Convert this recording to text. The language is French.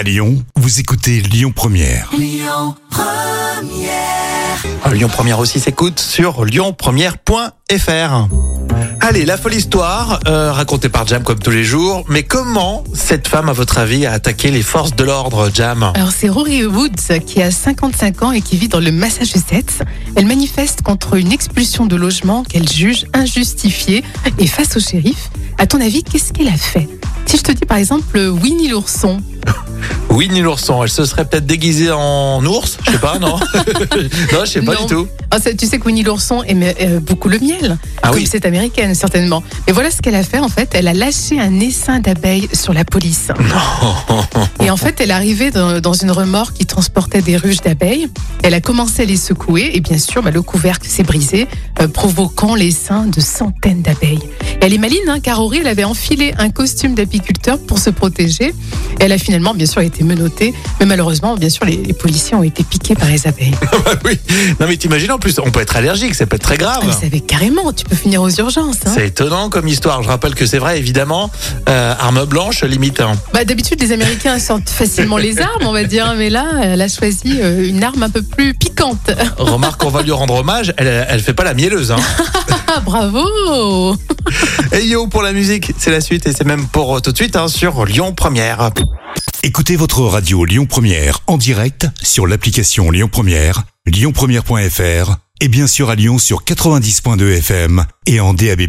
À Lyon, vous écoutez Lyon Première. Lyon Première aussi s'écoute sur lyonpremière.fr. Allez, la folle histoire, euh, racontée par Jam comme tous les jours. Mais comment cette femme, à votre avis, a attaqué les forces de l'ordre, Jam? Alors c'est Rory Woods qui a 55 ans et qui vit dans le Massachusetts. Elle manifeste contre une expulsion de logement qu'elle juge injustifiée et face au shérif. À ton avis, qu'est-ce qu'elle a fait? Si je te dis par exemple Winnie l'ourson, Winnie l'ourson, elle se serait peut-être déguisée en ours Je sais pas, non Non, je sais pas Non. du tout. Ah, tu sais que Winnie l'ourson aime euh, beaucoup le miel, Ah oui. cette américaine certainement. Mais voilà ce qu'elle a fait en fait, elle a lâché un essaim d'abeilles sur la police. Et en fait, elle arrivait dans, dans une remorque qui transportait des ruches d'abeilles. Elle a commencé à les secouer et bien sûr, bah, le couvercle s'est brisé, euh, provoquant l'essaim de centaines d'abeilles. Elle est maline, hein, car Aurélie, elle avait enfilé un costume d'apiculteur pour se protéger. Elle a finalement, bien sûr, été menottée, mais malheureusement, bien sûr, les, les policiers ont été piqués par les abeilles. Bah oui. Non mais t'imagines en plus, on peut être allergique, ça peut être très grave. Ah, mais ça carrément, tu peux finir aux urgences. hein. C'est étonnant comme histoire. Je rappelle que c'est vrai, évidemment. Euh, arme blanche, limite. hein. Bah, D'habitude, les Américains sortent facilement les armes, on va dire, mais là, elle a choisi euh, une arme un peu plus piquante. Remarque, on va lui rendre hommage. Elle, elle fait pas la mielleuse. Ah, bravo Et yo pour la musique, c'est la suite et c'est même pour euh, tout de suite hein, sur Lyon Première. Écoutez votre radio Lyon Première en direct sur l'application Lyon Première, lyonpremière.fr et bien sûr à Lyon sur 90.2 FM et en DAB+.